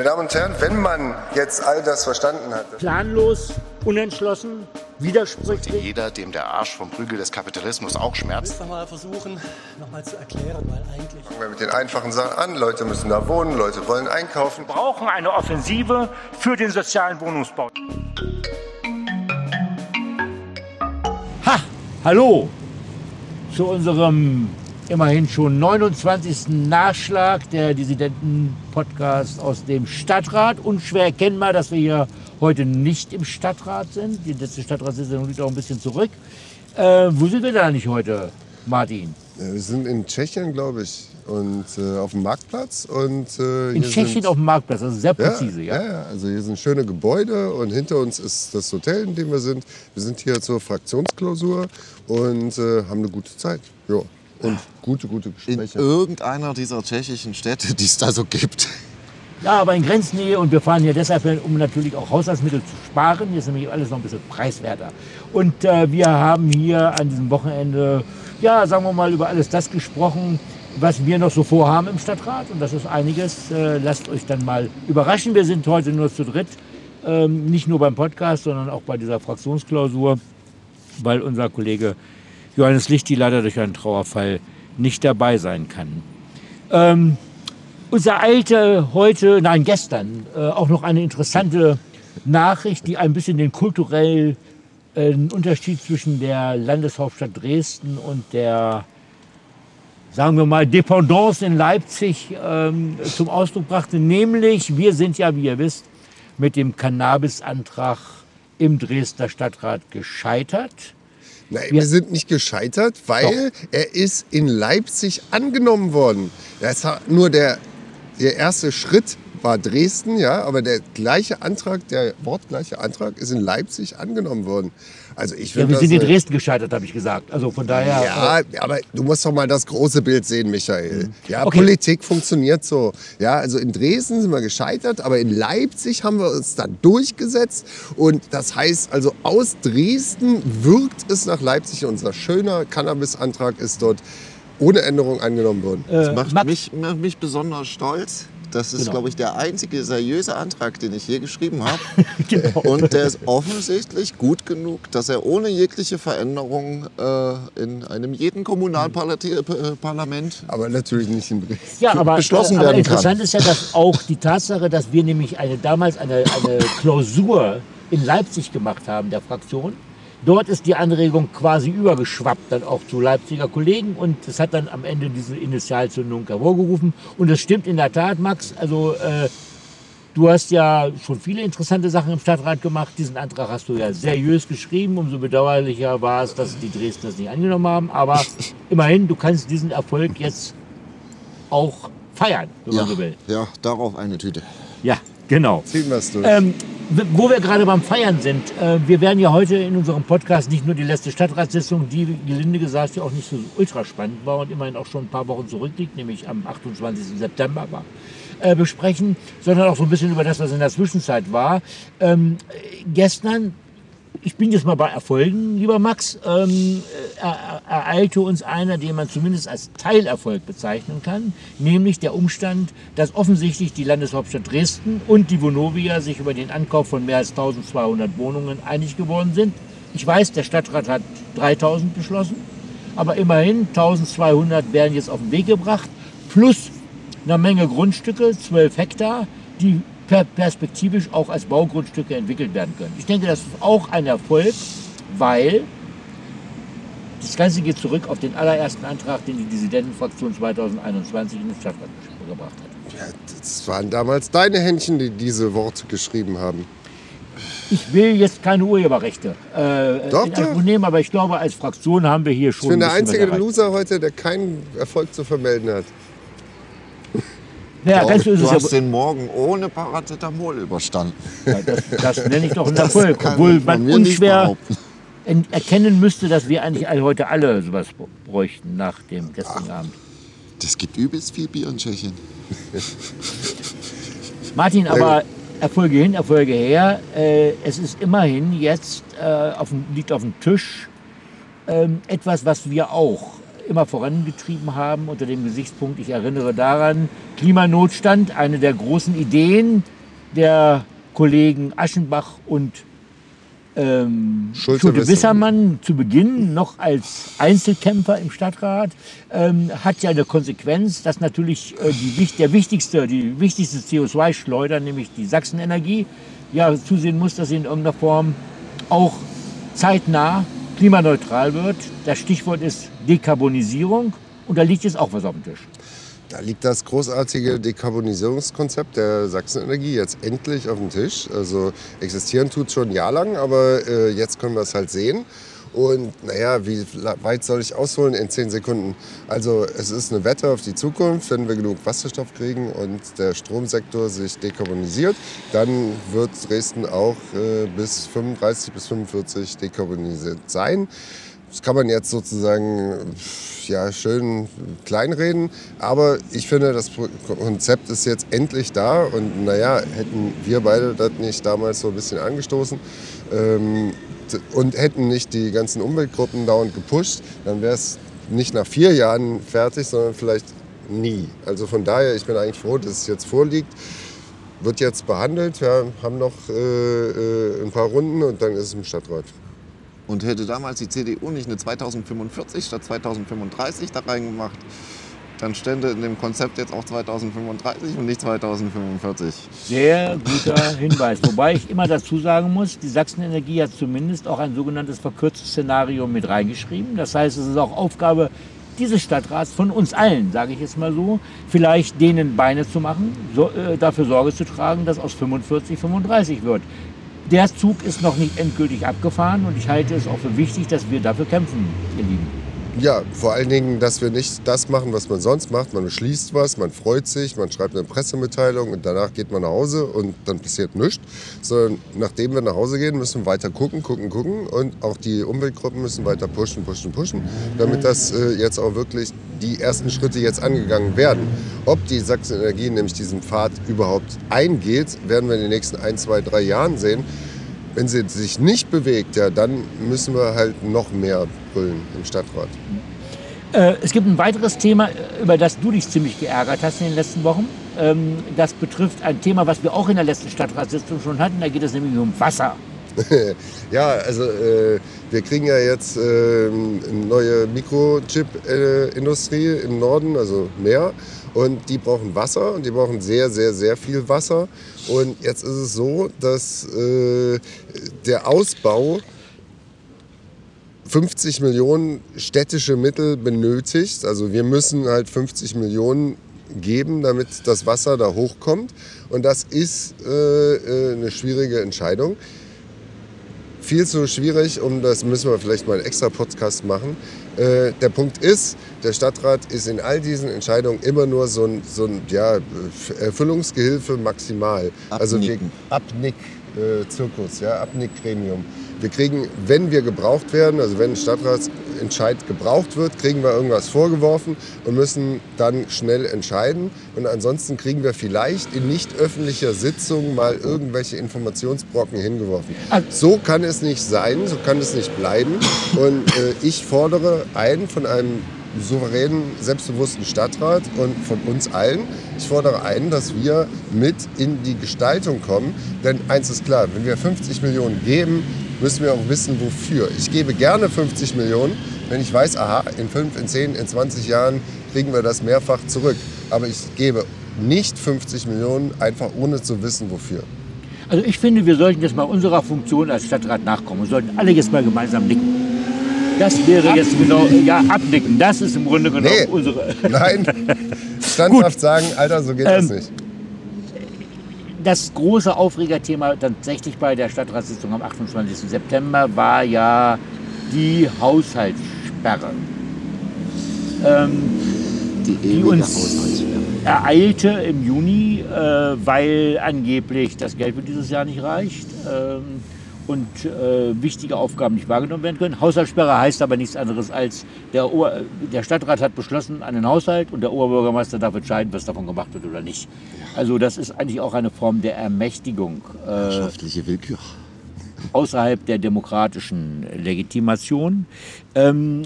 Meine Damen und Herren, wenn man jetzt all das verstanden hat. Planlos, unentschlossen, widersprüchlich. Jeder, dem der Arsch vom Prügel des Kapitalismus auch schmerzt. Ich will mal versuchen, nochmal zu erklären, weil eigentlich. Fangen wir mit den einfachen Sachen an. Leute müssen da wohnen, Leute wollen einkaufen. Wir brauchen eine Offensive für den sozialen Wohnungsbau. Ha! Hallo! Zu unserem immerhin schon 29. Nachschlag der Dissidenten-Podcast aus dem Stadtrat. Unschwer erkennbar, dass wir hier heute nicht im Stadtrat sind. Die letzte Stadtratssitzung liegt auch ein bisschen zurück. Äh, wo sind wir da nicht heute, Martin? Wir sind in Tschechien, glaube ich, und äh, auf dem Marktplatz. Und, äh, In Tschechien sind, auf dem Marktplatz, also sehr ja, präzise, ja. ja. ja, also hier sind schöne Gebäude und hinter uns ist das Hotel, in dem wir sind. Wir sind hier zur Fraktionsklausur und äh, haben eine gute Zeit. Ja. Und gute, gute in Gespräche. irgendeiner dieser tschechischen Städte, die es da so gibt. Ja, aber in Grenznähe und wir fahren hier deshalb, hin, um natürlich auch Haushaltsmittel zu sparen. Hier ist nämlich alles noch ein bisschen preiswerter. Und äh, wir haben hier an diesem Wochenende, ja, sagen wir mal, über alles das gesprochen, was wir noch so vorhaben im Stadtrat. Und das ist einiges. Äh, lasst euch dann mal überraschen. Wir sind heute nur zu dritt. Ähm, nicht nur beim Podcast, sondern auch bei dieser Fraktionsklausur, weil unser Kollege Johannes Lichti leider durch einen Trauerfall nicht dabei sein kann. Ähm, uns ereilte heute, nein gestern, äh, auch noch eine interessante Nachricht, die ein bisschen den kulturellen äh, Unterschied zwischen der Landeshauptstadt Dresden und der, sagen wir mal, Dependance in Leipzig ähm, zum Ausdruck brachte. Nämlich, wir sind ja, wie ihr wisst, mit dem Cannabis-Antrag im Dresdner Stadtrat gescheitert. Nein, wir sind nicht gescheitert, weil er ist in Leipzig angenommen worden. Das war nur der, der erste Schritt war Dresden, ja, aber der gleiche Antrag, der wortgleiche Antrag ist in Leipzig angenommen worden. Also ich Ja, finde wir sind in äh, Dresden gescheitert, habe ich gesagt. Also von daher. äh, Ja, aber du musst doch mal das große Bild sehen, Michael. Ja, Mhm. Okay. Politik funktioniert so. Ja, also in Dresden sind wir gescheitert, aber in Leipzig haben wir uns dann durchgesetzt. Und das heißt also, aus Dresden wirkt es nach Leipzig. Unser schöner Cannabis-Antrag ist dort ohne Änderung angenommen worden. Das macht Max- mich, macht mich besonders stolz. Das ist, Genau. glaube ich, der einzige seriöse Antrag, den ich je geschrieben habe. Genau. Und der ist offensichtlich gut genug, dass er ohne jegliche Veränderung äh, in einem jeden Kommunalparlament Aber natürlich nicht in. Ja, aber, beschlossen äh, aber werden kann. interessant ist ja, dass auch die Tatsache, dass wir nämlich eine, damals eine, eine Klausur in Leipzig gemacht haben, der Fraktion. Dort ist die Anregung quasi übergeschwappt dann auch zu Leipziger Kollegen und es hat dann am Ende diese Initialzündung hervorgerufen. Und das stimmt in der Tat, Max. Also äh, du hast ja schon viele interessante Sachen im Stadtrat gemacht. Diesen Antrag hast du ja seriös geschrieben. Umso bedauerlicher war es, dass die Dresdner das nicht angenommen haben. Aber immerhin, du kannst diesen Erfolg jetzt auch feiern, wenn ja, man so will. ja, darauf eine Tüte. Ja, genau. Ziehen wir es durch. Ähm, wo wir gerade beim Feiern sind, äh, wir werden ja heute in unserem Podcast nicht nur die letzte Stadtratssitzung, die gelinde gesagt ja auch nicht so ultra spannend war und immerhin auch schon ein paar Wochen zurückliegt, nämlich am 28. September war, äh, besprechen, sondern auch so ein bisschen über das, was in der Zwischenzeit war. Ähm, äh, gestern ich bin jetzt mal bei Erfolgen, lieber Max. Ähm, äh, er- ereilte uns einer, den man zumindest als Teilerfolg bezeichnen kann, nämlich der Umstand, dass offensichtlich die Landeshauptstadt Dresden und die Vonovia sich über den Ankauf von mehr als 1200 Wohnungen einig geworden sind. Ich weiß, der Stadtrat hat 3000 beschlossen, aber immerhin 1200 werden jetzt auf den Weg gebracht, plus eine Menge Grundstücke, 12 Hektar, die perspektivisch auch als Baugrundstücke entwickelt werden können. Ich denke, das ist auch ein Erfolg, weil das Ganze geht zurück auf den allerersten Antrag, den die Dissidentenfraktion 2021 in den Stadtrat gebracht hat. ja, das waren damals deine Händchen, die diese Worte geschrieben haben. Ich will jetzt keine Urheberrechte äh, Doch, in. Anspruch nehmen, aber ich glaube, als Fraktion haben wir hier Ich schon bin der einzige. Loser heute, der keinen Erfolg zu vermelden hat. Ja, ganz so ist du es hast ja. den Morgen ohne Paracetamol überstanden. Ja, Das, das nenne ich doch einen Das Erfolg, obwohl man unschwer erkennen müsste, dass wir eigentlich heute alle sowas bräuchten nach dem gestrigen Abend. Das gibt übelst viel Bier in Tschechien. Martin, aber Erfolge hin, Erfolge her. Äh, es ist immerhin jetzt äh, auf dem, liegt auf dem Tisch ähm, etwas, was wir auch immer vorangetrieben haben unter dem Gesichtspunkt, ich erinnere daran, Klimanotstand, eine der großen Ideen der Kollegen Aschenbach und ähm, Schulte Schulte Wissermann. Wissermann zu Beginn noch als Einzelkämpfer im Stadtrat ähm, hat ja eine Konsequenz, dass natürlich äh, die, der wichtigste, die wichtigste CO2-Schleuder, nämlich die Sachsenenergie, ja zusehen muss, dass sie in irgendeiner Form auch zeitnah klimaneutral wird. Das Stichwort ist Dekarbonisierung und da liegt jetzt auch was auf dem Tisch. Da liegt das großartige Dekarbonisierungskonzept der Sachsenenergie jetzt endlich auf dem Tisch. Also existieren tut schon jahrelang, aber äh, jetzt können wir es halt sehen. Und naja, wie weit soll ich ausholen in zehn Sekunden? Also es ist eine Wette auf die Zukunft. Wenn wir genug Wasserstoff kriegen und der Stromsektor sich dekarbonisiert, dann wird Dresden auch äh, bis 35 bis 45 dekarbonisiert sein. Das kann man jetzt sozusagen ja, schön kleinreden, aber ich finde, das Konzept ist jetzt endlich da und naja, hätten wir beide das nicht damals so ein bisschen angestoßen ähm, und hätten nicht die ganzen Umweltgruppen dauernd gepusht, dann wäre es nicht nach vier Jahren fertig, sondern vielleicht nie. Also von daher, ich bin eigentlich froh, dass es jetzt vorliegt. Wird jetzt behandelt, wir haben noch äh, äh, ein paar Runden und dann ist es im Stadtrat. Und hätte damals die CDU nicht eine 2045 statt 2035 da reingemacht, dann stände in dem Konzept jetzt auch 2035 und nicht 2045. Sehr guter Hinweis. Wobei ich immer dazu sagen muss, die Sachsenenergie hat zumindest auch ein sogenanntes verkürztes Szenario mit reingeschrieben. Das heißt, es ist auch Aufgabe dieses Stadtrats, von uns allen, sage ich jetzt mal so, vielleicht denen Beine zu machen, so, äh, dafür Sorge zu tragen, dass aus 45 35 wird. Der Zug ist noch nicht endgültig abgefahren und ich halte es auch für wichtig, dass wir dafür kämpfen, ihr Lieben. Ja, vor allen Dingen, dass wir nicht das machen, was man sonst macht. Man beschließt was, man freut sich, man schreibt eine Pressemitteilung und danach geht man nach Hause und dann passiert nichts. Sondern nachdem wir nach Hause gehen, müssen wir weiter gucken, gucken, gucken und auch die Umweltgruppen müssen weiter pushen, pushen, pushen, damit das äh, jetzt auch wirklich die ersten Schritte jetzt angegangen werden. Ob die Sachsenenergie nämlich diesen Pfad überhaupt eingeht, werden wir in den nächsten ein, zwei, drei Jahren sehen. Wenn sie sich nicht bewegt, ja, dann müssen wir halt noch mehr brüllen im Stadtrat. Äh, es gibt ein weiteres Thema, äh, über das du dich ziemlich geärgert hast in den letzten Wochen. Ähm, das betrifft ein Thema, was wir auch in der letzten Stadtratssitzung schon hatten. Da geht es nämlich um Wasser. Ja, also äh, wir kriegen ja jetzt äh, eine neue Mikrochip-Industrie im Norden, also mehr. Und die brauchen Wasser und die brauchen sehr, sehr, sehr viel Wasser. Und jetzt ist es so, dass äh, der Ausbau 50 Millionen städtische Mittel benötigt. Also wir müssen halt 50 Millionen geben, damit das Wasser da hochkommt. Und das ist äh, äh, eine schwierige Entscheidung viel zu schwierig, um das müssen wir vielleicht mal einen extra Podcast machen. Äh, der Punkt ist, der Stadtrat ist in all diesen Entscheidungen immer nur so ein, so ein ja, Erfüllungsgehilfe maximal. Also Abnicken. Abnick, äh, Zirkus, ja, Abnick-Gremium. Wir kriegen, wenn wir gebraucht werden, also wenn ein Stadtratsentscheid gebraucht wird, kriegen wir irgendwas vorgeworfen und müssen dann schnell entscheiden. Und ansonsten kriegen wir vielleicht in nicht öffentlicher Sitzung mal irgendwelche Informationsbrocken hingeworfen. So kann es nicht sein, so kann es nicht bleiben. Und äh, ich fordere ein von einem souveränen, selbstbewussten Stadtrat und von uns allen. Ich fordere ein, dass wir mit in die Gestaltung kommen. Denn eins ist klar, wenn wir 50 Millionen geben, müssen wir auch wissen, wofür. Ich gebe gerne 50 Millionen, wenn ich weiß, aha, in 5, in 10, in 20 Jahren kriegen wir das mehrfach zurück. Aber ich gebe nicht 50 Millionen, einfach ohne zu wissen, wofür. Also ich finde, wir sollten jetzt mal unserer Funktion als Stadtrat nachkommen. Wir sollten alle jetzt mal gemeinsam nicken. Das wäre jetzt genau, ja, abnicken. Das ist im Grunde genommen Nee. unsere. Nein, standhaft sagen, Alter, so geht das Ähm, nicht. Das große Aufregerthema tatsächlich bei der Stadtratssitzung am 28. September war ja die Haushaltssperre. Ähm, Die ewige uns- ereilte im Juni, äh, weil angeblich das Geld für dieses Jahr nicht reicht ähm, und äh, wichtige Aufgaben nicht wahrgenommen werden können. Haushaltssperre heißt aber nichts anderes als, der, Ober der Stadtrat hat beschlossen einen Haushalt und der Oberbürgermeister darf entscheiden, was davon gemacht wird oder nicht. Also das ist eigentlich auch eine Form der Ermächtigung. Äh, Wirtschaftliche Willkür. außerhalb der demokratischen Legitimation. Ähm,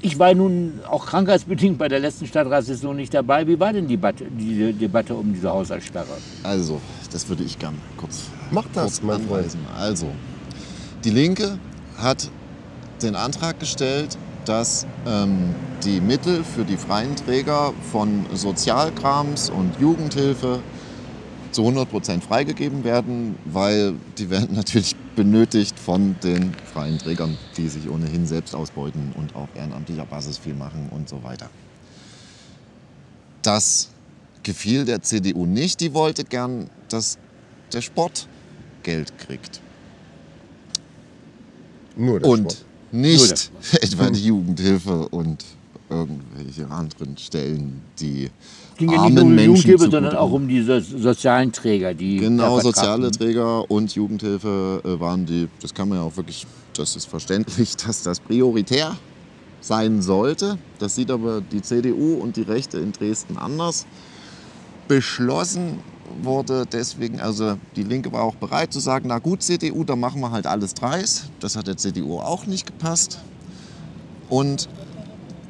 ich war nun auch krankheitsbedingt bei der letzten Stadtratssitzung nicht dabei. Wie war denn die Debatte, die Debatte um diese Haushaltssperre? Also, das würde ich gern kurz, Mach das, kurz mein Freund. anweisen. Also, die Linke hat den Antrag gestellt, dass ähm, die Mittel für die freien Träger von Sozialkrams und Jugendhilfe zu 100 Prozent freigegeben werden, weil die werden natürlich benötigt von den freien Trägern, die sich ohnehin selbst ausbeuten und auf ehrenamtlicher Basis viel machen und so weiter. Das gefiel der CDU nicht. Die wollte gern, dass der Sport Geld kriegt. Nur der und Sport. nicht etwa die Jugendhilfe und irgendwelche anderen Stellen, die ging ja nicht nur um die Menschen Jugendhilfe, sondern auch um die so sozialen Träger, die Genau, da soziale. Träger und Jugendhilfe äh, waren die, das kann man ja auch wirklich, das ist verständlich, dass das prioritär sein sollte. Das sieht aber die CDU und die Rechte in Dresden anders. Beschlossen wurde deswegen, also die Linke war auch bereit zu sagen, na gut CDU, dann machen wir halt alles dreis. Das hat der CDU auch nicht gepasst. Und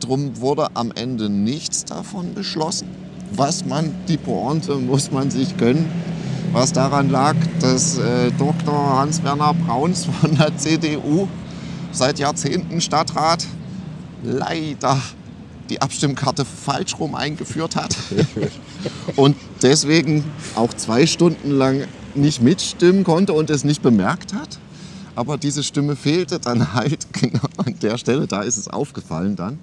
drum wurde am Ende nichts davon beschlossen. Was man, die Pointe muss man sich gönnen. Was daran lag, dass äh, Dr. Hans-Werner Brauns von der CDU seit Jahrzehnten Stadtrat leider die Abstimmkarte falsch rum eingeführt hat und deswegen auch zwei Stunden lang nicht mitstimmen konnte und es nicht bemerkt hat. Aber diese Stimme fehlte dann halt genau an der Stelle, da ist es aufgefallen dann.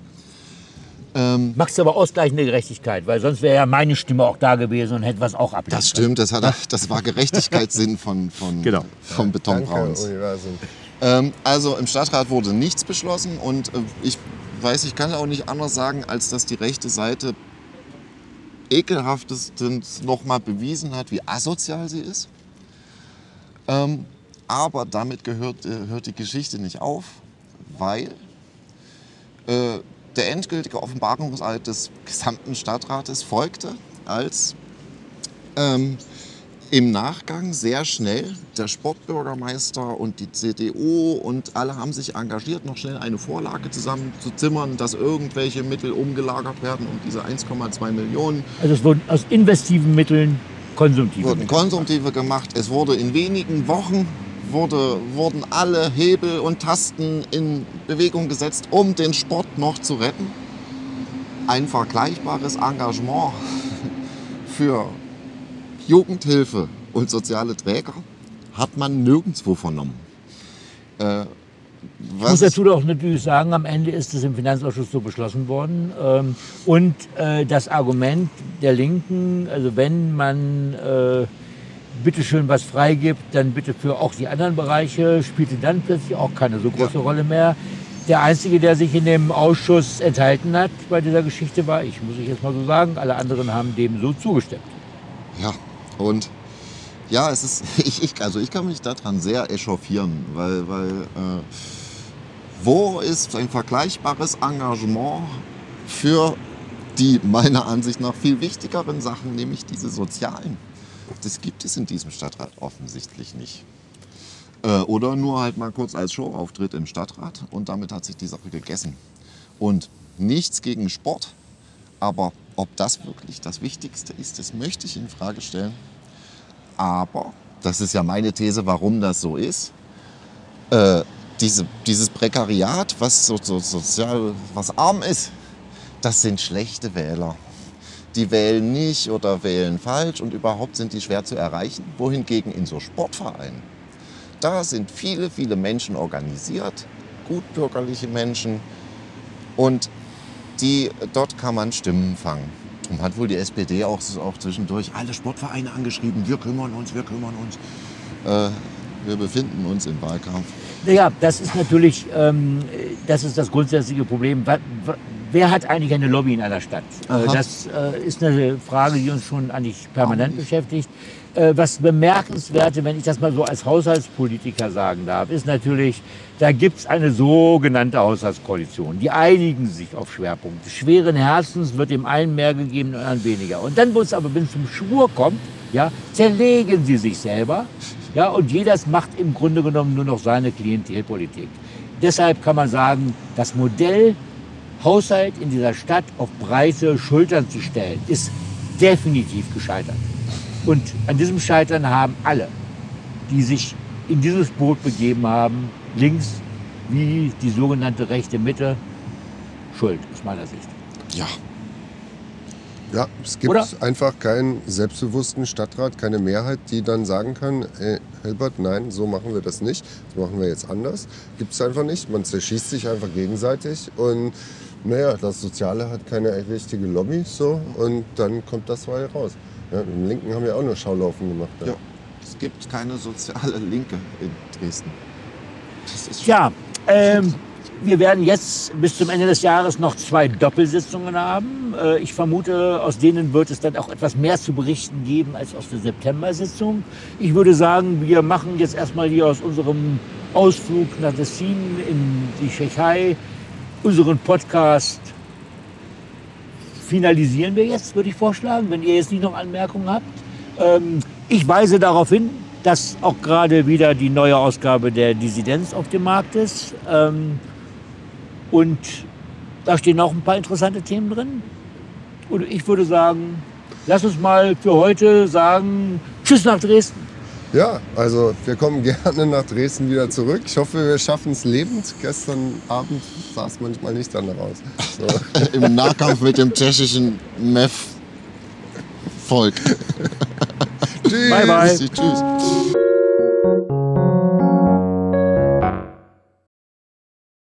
Ähm, Machst du aber ausgleichende Gerechtigkeit, weil sonst wäre ja meine Stimme auch da gewesen und hätte was auch ablehnen das stimmt, das, hat, das war Gerechtigkeitssinn von, von, Genau. vom Beton Danke, Brauns. Universum. Ähm, also im Stadtrat wurde nichts beschlossen und äh, ich weiß, ich kann auch nicht anders sagen, als dass die rechte Seite ekelhaftestens nochmal bewiesen hat, wie asozial sie ist. Ähm, aber damit gehört, äh, hört die Geschichte nicht auf, weil äh, der endgültige Offenbarungseid des gesamten Stadtrates folgte, als ähm, im Nachgang sehr schnell der Sportbürgermeister und die CDU und alle haben sich engagiert, noch schnell eine Vorlage zusammenzuzimmern, dass irgendwelche Mittel umgelagert werden und diese 1,2 Millionen Also es wurden aus investiven Mitteln konsumtive wurden. Konsumtive gemacht. Es wurde in wenigen Wochen wurde, wurden alle Hebel und Tasten in Bewegung gesetzt, um den Sport noch zu retten. Ein vergleichbares Engagement für Jugendhilfe und soziale Träger hat man nirgendwo vernommen. Äh, Ich muss was, dazu doch natürlich sagen, am Ende ist es im Finanzausschuss so beschlossen worden. Ähm, und äh, das Argument der Linken, also wenn man äh, bitte schön was freigibt, dann bitte für auch die anderen Bereiche, spielte dann plötzlich auch keine so große Rolle mehr. Der Einzige, der sich in dem Ausschuss enthalten hat bei dieser Geschichte war ich, muss ich jetzt mal so sagen. Alle anderen haben dem so zugestimmt. Ja, und ja, es ist, ich, ich, also ich kann mich daran sehr echauffieren, weil, weil äh, wo ist ein vergleichbares Engagement für die meiner Ansicht nach viel wichtigeren Sachen, nämlich diese sozialen? Das gibt es in diesem Stadtrat offensichtlich nicht. Äh, oder nur halt mal kurz als Showauftritt im Stadtrat und damit hat sich die Sache gegessen. Und nichts gegen Sport, aber ob das wirklich das Wichtigste ist, das möchte ich in Frage stellen. Aber, das ist ja meine These, warum das so ist, äh, diese, dieses Prekariat, was so, so sozial, was arm ist, das sind schlechte Wähler. Die wählen nicht oder wählen falsch und überhaupt sind die schwer zu erreichen. Wohingegen in so Sportvereinen, da sind viele, viele Menschen organisiert, gutbürgerliche Menschen und die, dort kann man Stimmen fangen. Und hat wohl die SPD auch, auch zwischendurch alle Sportvereine angeschrieben, wir kümmern uns, wir kümmern uns. Äh, wir befinden uns im Wahlkampf. Naja, das ist natürlich, ähm, das ist das grundsätzliche Problem. Wer hat eigentlich eine Lobby in einer Stadt? Äh, Aha. das äh, ist eine Frage, die uns schon eigentlich permanent beschäftigt. Äh, was bemerkenswerte, wenn ich das mal so als Haushaltspolitiker sagen darf, ist natürlich, da gibt es eine sogenannte Haushaltskoalition. Die einigen sich auf Schwerpunkte. Schweren Herzens wird dem einen mehr gegeben, dem anderen weniger. Und dann, wo es aber wenn es zum Schwur kommt, ja, zerlegen sie sich selber. Ja, und jeder macht im Grunde genommen nur noch seine Klientelpolitik. Deshalb kann man sagen, das Modell Haushalt in dieser Stadt auf breite Schultern zu stellen, ist definitiv gescheitert. Und an diesem Scheitern haben alle, die sich in dieses Boot begeben haben, links wie die sogenannte rechte Mitte, Schuld aus meiner Sicht. Ja, Ja, es gibt Oder? einfach keinen selbstbewussten Stadtrat, keine Mehrheit, die dann sagen kann, ey, Hilbert, nein, so machen wir das nicht, das machen wir jetzt anders. Gibt es einfach nicht. Man zerschießt sich einfach gegenseitig und naja, das Soziale hat keine richtige Lobby so und dann kommt das mal raus. Ja, Im Linken haben wir auch nur Schaulaufen gemacht. ja. Es gibt keine soziale Linke in Dresden. Das ist Ja, ähm, wir werden jetzt bis zum Ende des Jahres noch zwei Doppelsitzungen haben. Äh, ich vermute, aus denen wird es dann auch etwas mehr zu berichten geben als aus der September-Sitzung. Ich würde sagen, wir machen jetzt erstmal hier aus unserem Ausflug nach Tessin in die Tschechei unseren Podcast finalisieren wir jetzt, würde ich vorschlagen, wenn ihr jetzt nicht noch Anmerkungen habt. Ähm, ich weise darauf hin, dass auch gerade wieder die neue Ausgabe der Dissidenz auf dem Markt ist. Ähm, und da stehen auch ein paar interessante Themen drin. Und ich würde sagen, lass uns mal für heute sagen, Tschüss nach Dresden. Ja, also wir kommen gerne nach Dresden wieder zurück. Ich hoffe, wir schaffen es lebend. Gestern Abend sah es manchmal nicht danach aus. So. im Nahkampf mit dem tschechischen MEF-Volk. Tschüss. Bye, bye. Tschüss.